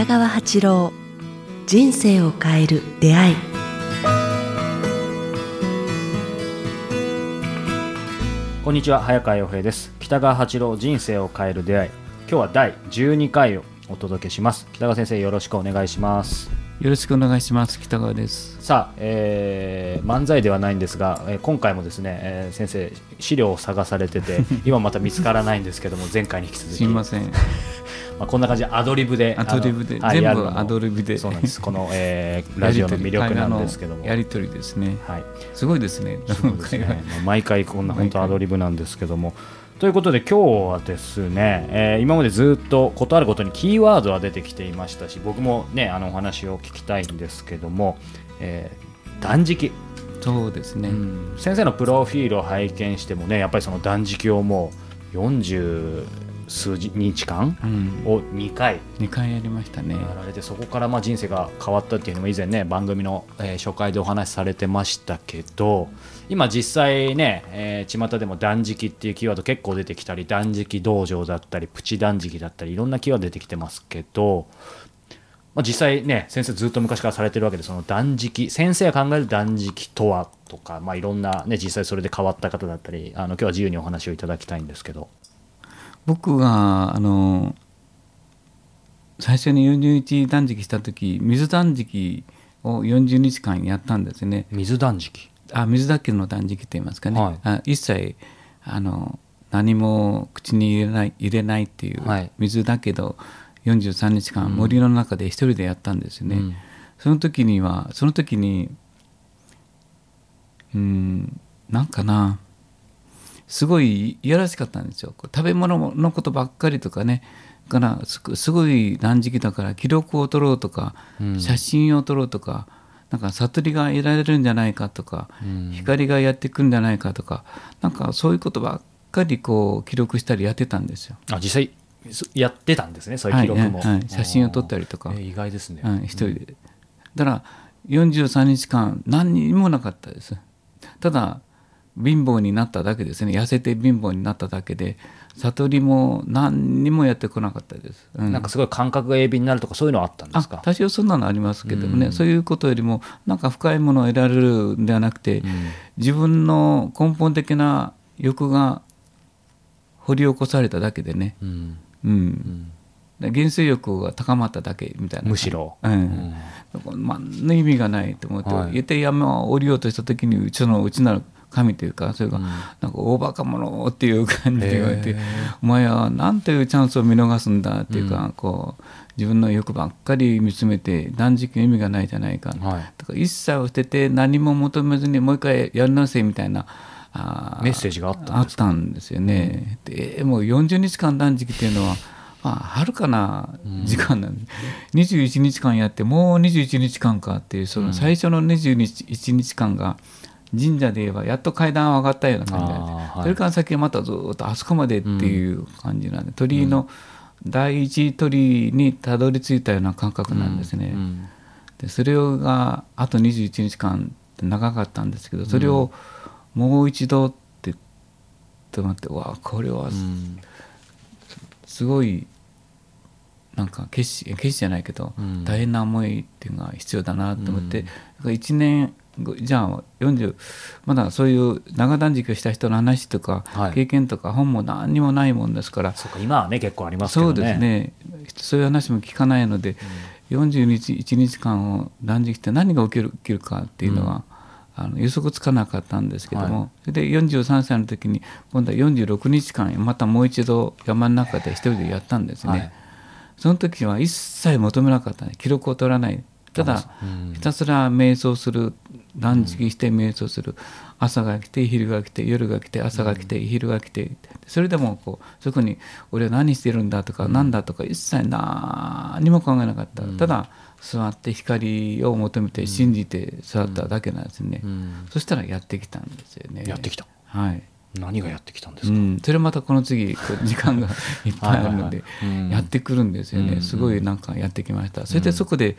北川八郎人生を変える出会い。こんにちは早川洋平です。北川八郎人生を変える出会い。今日は第12回をお届けします。北川先生よろしくお願いします。よろしくお願いします。北川です。さあ、えー漫才ではないんですが、えー今回もですね、えー先生資料を探されてて 今また見つからないんですけども前回に引き続き。すみませんまあ、こんな感じでアドリブでアドリブで。全部アドリブで。そうなんです。この、えーラジオの魅力なんですけども。やりとりですね。はい。すごいですね。そうですね、毎回こんな本当アドリブなんですけども。ということで今日はですね、えー今までずっとことあるごとにキーワードは出てきていましたし僕もねあのお話を聞きたいんですけども、えー断食、そうですね、うん。先生のプロフィールを拝見してもねやっぱりその断食をもう40数日間うん、を2回。2回やりましたね。やられてそこからまあ人生が変わったっていうのも以前ね番組の、えー初回でお話しされてましたけど今実際ね、えー巷でも断食っていうキーワード結構出てきたり断食道場だったりプチ断食だったりいろんなキーワード出てきてますけど、まあ、実際ね先生ずっと昔からされてるわけでその断食先生が考える断食とはとか、まあ、いろんな、ね、実際それで変わった方だったりあの今日は自由にお話をいただきたいんですけど。僕があの最初に40日断食した時水断食を40日間やったんですね。水断食。あ水だけの断食と言いますかね、はい。あ一切あの何も口に入れない入れないっていう、はい。水だけど43日間森の中で一人でやったんですね、うん。その時にはその時にうんなんかなすごいいやらしかったんですよ。食べ物のことばっかりとかね。からすすごい断食だから記録を撮ろうとか、うん。写真を撮ろうとかなんか悟りが得られるんじゃないかとか、うん。光がやってくるんじゃないかとかなんかそういうことばっかりこう記録したりやってたんですよ。あ実際そやってたんですねそういう記録も、はいはい。はい写真を撮ったりとか。えー意外ですね、うん、一人で。だから43日間何にもなかったです。ただ貧乏になっただけですね。痩せて貧乏になっただけで悟りも何にもやってこなかったです。うん。なんかすごい感覚が鋭敏になるとかそういうのはあったんであすか？多少そんなのありますけどもね、うん。そういうことよりもなんか深いものを得られるんではなくて、自分の根本的な欲が掘り起こされただけでね、うん。うん。原生欲が高まっただけみたいな。むしろ。うん。何の意味がないと思って、はい。言って山を降りようとした時にうちのうちなる神というかそれが、なんか大バカ者っていう感じで言われて、お前は何というチャンスを見逃すんだっていうか、こう自分の欲ばっかり見つめて断食の意味がないじゃないか、はい。だから一切を捨てて何も求めずにもう一回やりなさいみたいなあーメッセージがあったんあっですか？たんですよね。でもう40日間断食っていうのは、まあ、はるかな時間なんで、21日間やってもう21日間かっていうその最初の21日間が神社で言えばやっと階段を上がったような感じなんで、はい。それから先はまたずっとあそこまでっていう感じなんで、鳥居の第一鳥居にたどり着いたような感覚なんですね。うん。でそれがあと21日間って長かったんですけどそれをもう一度ってと思ってわあこれはうん。すごいなんか決死決死じゃないけど、うん。大変な思いっていうのが必要だなと思って、1年後じゃあ40まだそういう長断食をした人の話とか、はい。経験とか本も何にもないもんですから。そうか今はね結構ありますけどね。そうですね。そういう話も聞かないので、40日1日間を断食して何が起きる起きるかっていうのは、あの予測つかなかったんですけども、はそれで43歳の時に今度は46日間またもう一度山の中で一人でやったんですね、はい。その時は一切求めなかったね。記録を取らない。ただうん。ひたすら瞑想する断食して瞑想する、朝が来て昼が来て夜が来て朝が来て昼が来て。それでもこうそこに俺は何してるんだとか何だとか一切何も考えなかった、ただ座って光を求めて信じて座っただけなんですね、うん。そしたらやってきたんですよね。やってきた。はい何がやってきたんですか、うん、それまたこの次時間が いっぱいあるのでやってくるんですよね、うんすごいなんかやってきました。それでそこで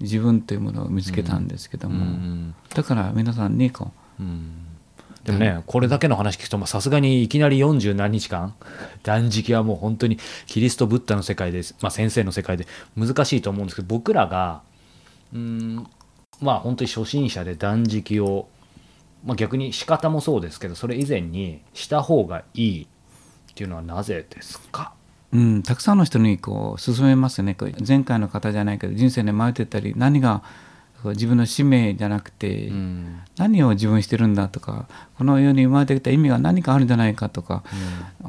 自分というものを見つけたんですけども、うんだから皆さんにこううん。でもね、これだけの話聞くと、まあさすがにいきなり40何日間、断食はもう本当にキリスト・ブッダの世界です、まあ、先生の世界で。難しいと思うんですけど、僕らが、うーん、まあ本当に初心者で断食を、まあ、逆に仕方もそうですけど、それ以前にした方がいいっていうのはなぜですか？うん、たくさんの人にこう勧めますね。こう前回の方じゃないけど人生で迷ってたり何が自分の使命じゃなくて、うん。何を自分してるんだとかこの世に生まれてきた意味が何かあるんじゃないかとか、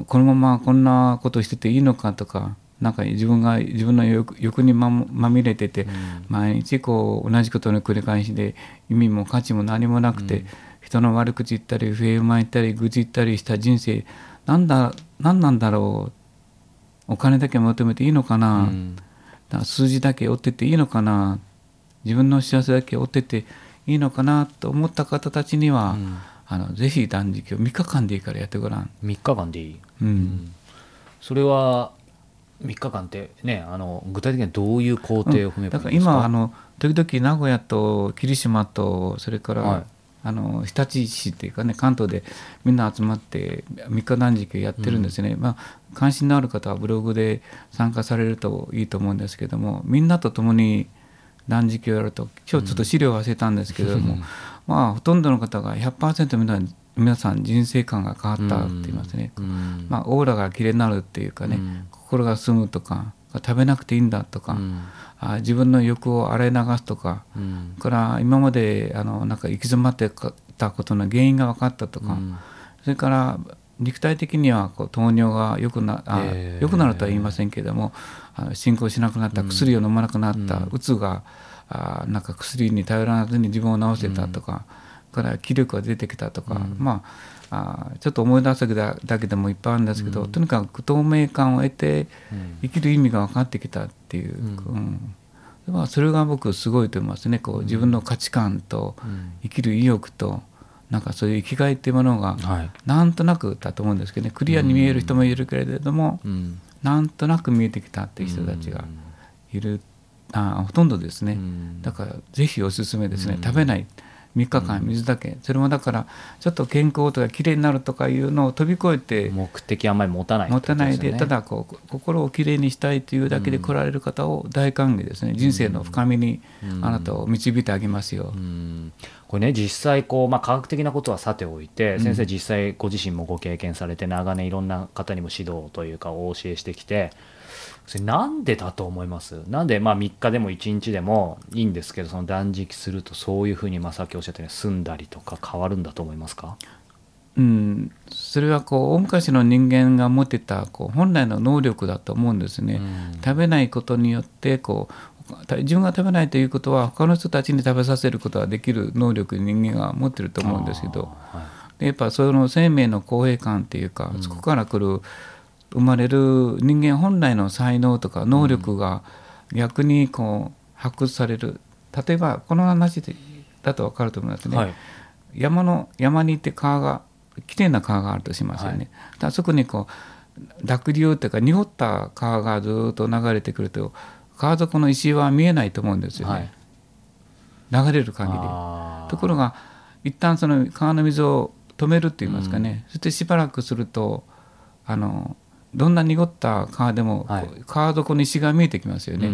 このままこんなことしてていいのかとかなんか自分が自分の欲欲にままみれてて、毎日こう同じことの繰り返しで意味も価値も何もなくて、人の悪口言ったり不平不満言ったり愚痴言ったりした人生なんだ何なんだろう。お金だけ求めていいのかな、うん。だから数字だけ追ってていいのかな。自分の幸せだけ追ってていいのかな。と思った方たちには、うん。あのぜひ断食を3日間でいいからやってごらん。3日間でいい。うん。それは3日間ってねあの具体的にはどういう工程を踏めばだからいいんですか、今あの時々名古屋と霧島とそれから、はいあの日立市っていうかね関東でみんな集まって3日断食をやってるんですね、まあ関心のある方はブログで参加されるといいと思うんですけどもみんなと共に断食をやると今日ちょっと資料を忘れたんですけれども、まあほとんどの方が100%皆皆さん人生観が変わったって言いますね、うん。まあ、オーラがきれいになるっていうかね、うん。心が澄むとか食べなくていいんだとか、うん。あ自分の欲を洗い流すとか、うん。それから今まであのなんか行き詰まってたことの原因が分かったとか、うん。それから肉体的にはこう糖尿が良くなあ、えー良くなるとは言いませんけれどもあの進行しなくなった薬を飲まなくなった、うつがあなんか薬に頼らずに自分を治せたとか、から気力が出てきたとか、まああちょっと思い出すだだけでもいっぱいあるんですけど、とにかく透明感を得て生きる意味が分かってきたっていう、うん。まあ、それが僕すごいと思いますね。こう自分の価値観と生きる意欲となんかそういう生きがいっていうものがはい。なんとなくだと思うんですけどね。クリアに見える人もいるけれども、うん。なんとなく見えてきたっていう人たちがいる、あほとんどですね、ん。だからぜひおすすめですね、食べない3日間水だけ、それもだからちょっと健康とかきれいになるとかいうのを飛び越えて目的あんまり持たない持たないでただこう心をきれいにしたいというだけで来られる方を大歓迎ですね、人生の深みにあなたを導いてあげますよ。うん。これね実際こう、まあ、科学的なことはさておいて、先生実際ご自身もご経験されて長年いろんな方にも指導というかお教えしてきてそれなんでだと思います？なんでまあ3日でも1日でもいいんですけどその断食するとそういうふうにまっきおっしゃったように済んだりとか変わるんだと思いますか？うん、それはこう大昔の人間が持ってたこう本来の能力だと思うんですね。食べないことによってこう自分が食べないということは他の人たちに食べさせることができる能力人間が持ってると思うんですけど。はい。でやっぱその生命の公平感っていうか、そこから来る生まれる人間本来の才能とか能力が逆にこう発掘される。例えばこの話でだと分かると思いますね。はい。山の山に行って川がきれいな川があるとしますよね。はい。だそこにこう濁流っていうか濁った川がずっと流れてくると川底の石は見えないと思うんですよね、はい。流れる限り。ところが一旦その川の水を止めるって言いますかね、そしてしばらくするとあのどんな濁った川でも、はい。川底の石が見えてきますよね。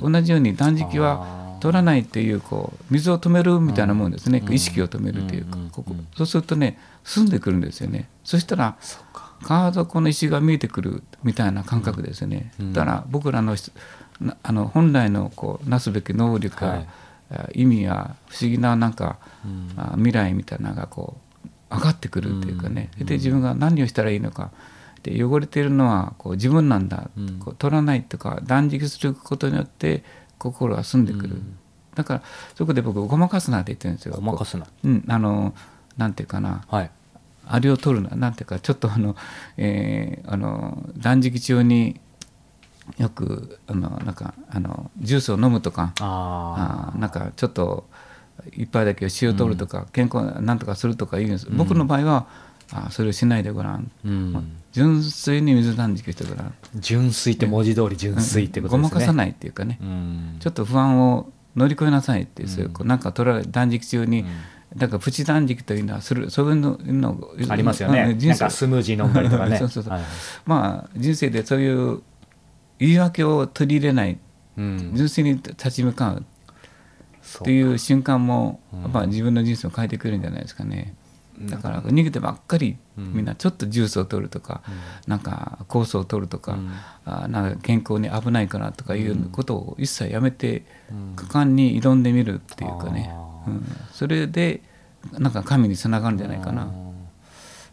同じように断食あはー。取らないっていうこう水を止めるみたいなもんですね、うん意識を止めるというか、うんここ。そうするとね澄んでくるんですよね。そしたら川底の石が見えてくるみたいな感覚ですね、うんだから僕らのあの本来のこうなすべき能力や、はい。あ意味や不思議ななんか、うん。あ未来みたいなのがこう上がってくるっていうかね、うん。で自分が何をしたらいいのかで汚れているのはこう自分なんだ、うん。こう取らないとか断食することによって心が澄んでくる、うん。だからそこで僕ごまかすなって言ってるんですよ。ごまかすな。うんあのなんていうかな。はい。あれを取るな。なんていうかちょっとあの,、えーあの断食中によくあのなんかあのジュースを飲むとかああなんかちょっと一杯だけ塩取るとか、健康なんとかするとか言うんです、僕の場合はあそれをしないでごらん、ーうん。純粋に水断食してごらん、純粋って文字通り純粋ってことですね。ごまかさないっていうかね、うん。ちょっと不安を乗り越えなさいって、そういうこうなんか取られ断食中に、だからプチ断食というのはするそういうののありますよね、うん人生なんかスムージー飲んだりとかね。そうそうそう。はいまあ人生でそういう言い訳を取り入れないうん。純粋に立ち向かうっていう瞬間も、やっぱ自分の人生を変えてくるんじゃないですかね。だから逃げてばっかり、みんなちょっとジュースを取るとか、なんか酵素を取るとか、あなんか健康に危ないからとかいうことを一切やめて、果敢に挑んでみるっていうかね、うん、それでなんか神につながるんじゃないかな。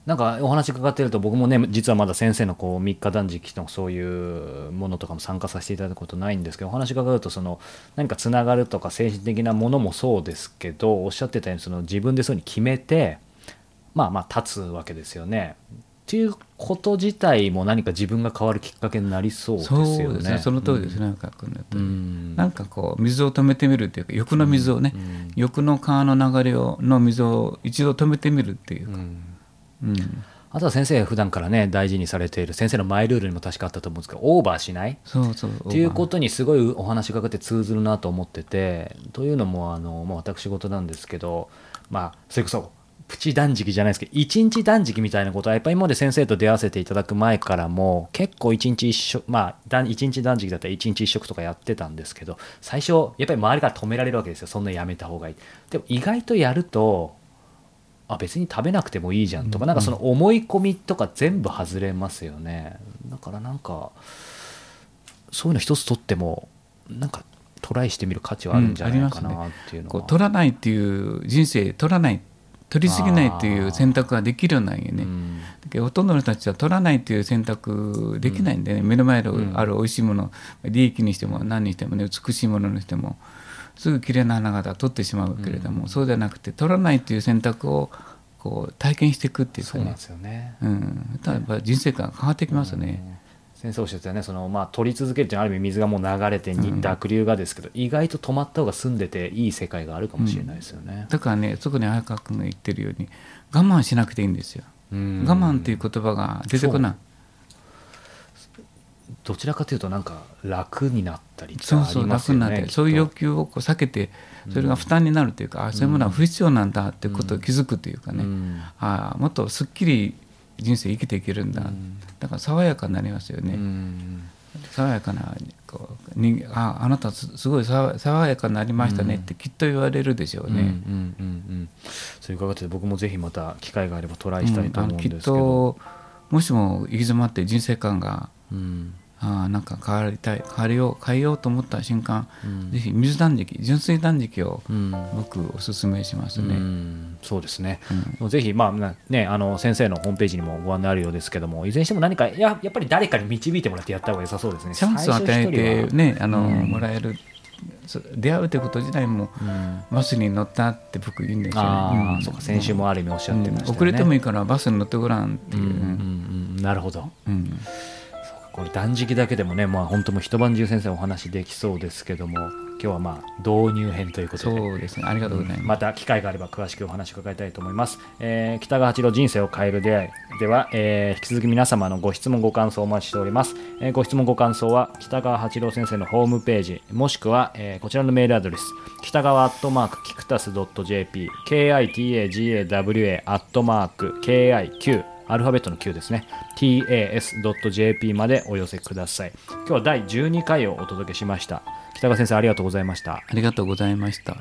なんかお話伺ってると僕もね実はまだ先生のこう3日断食のそういうものとかも参加させていただくことないんですけどお話伺うとその何かつながるとか精神的なものもそうですけどおっしゃってたようにその自分でそういうふうに決めてまあまあ立つわけですよね。っていうこと自体も何か自分が変わるきっかけになりそうですよね。そうですね。その通りですね、深君の言ったようにうん。なんかこう水を止めてみるっていうか欲の水をね、欲の川の流れをの水を一度止めてみるっていうか、うん。うん。あとは先生普段からね大事にされている先生のマイルールにも確かあったと思うんですけどオーバーしない？そうそうっていうことにすごいお話がかって通ずるなと思っててというのもあの、まあ、私事なんですけどまあそれこそプチ断食じゃないですけど一日断食みたいなことはやっぱり今まで先生と出会わせていただく前からも結構一日一食まあ断一日断食だったら一日一食とかやってたんですけど最初やっぱり周りから止められるわけですよ。そんなやめた方がいい。でも意外とやるとあ別に食べなくてもいいじゃんとか、なんかその思い込みとか全部外れますよね。だからなんかそういうの一つ取ってもなんかトライしてみる価値はあるんじゃないかなっていうのは、こう取らないっていう人生取らない取りすぎないっていう選択ができるようなんよね、うんだけどほとんどの人たちは取らないっていう選択できないんでね、目の前にある美味しいもの利益にしても何にしてもね美しいものにしてもすぐ綺麗な花形取ってしまうけれども、そうじゃなくて取らないっていう選択をこう体験していくっていうかね。そうなんですよね、うん、やっぱ人生観が変わってきますね。先生おっしゃってたねその、まあ、取り続けるっていうのはある意味水がもう流れてに濁流がですけど、意外と止まった方が住んでていい世界があるかもしれないですよね。だからねそこに早川君が言ってるように我慢しなくていいんですよ。うん。我慢っていう言葉が出てこない。どちらかというとなんか楽になったりってそうそう楽になって、そういう欲求をこう避けてそれが負担になるというか、あそういうものは不必要なんだってことを気づくというかね、うん。あもっとすっきり人生生きていけるんだ、だから爽やかになりますよとね、うん。爽やかなこうにああなたすすごい爽爽やかになりましたねってきっと言われるでしょうね。うんうんうんうん。そういう伺って僕もぜひまた機会があればトライしたいと思うんですけど、ともしも行き詰まって人生観がうんあーなんか変わりたい変わりよう変えようと思った瞬間、うん。ぜひ水断食純粋断食をうん。僕おすすめしますうね。んそうですね、ぜひ、まあなね、あの先生のホームページにもご案内あるようですけどもいずれにしても何かややっぱり誰かに導いてもらってやった方が良さそうですね。チャンスを与えてねあの、うんもらえるそ出会うということ自体もうん。バスに乗ったって僕言うんですよね。ああ、ん。そうか先週もある意味おっしゃってましたよね、うん。遅れてもいいからバスに乗ってごらんっていうう、んうんうん。なるほど。うんこれ断食だけでもね、まあ、本当もう一晩中先生お話できそうですけども今日はまあ導入編ということで。そうですね。ありがとうございます。また機会があれば詳しくお話を伺いたいと思います、えー北川八郎人生を変える出会いでは、えー引き続き皆様のご質問ご感想をお待ちしております、えーご質問ご感想は北川八郎先生のホームページもしくは、えーこちらのメールアドレス北川アットマークキクタス .jp kitagawa アットマーク kiq アルファベットの Q ですね。tas.jp までお寄せください。今日は第12回をお届けしました。北川先生ありがとうございました。ありがとうございました。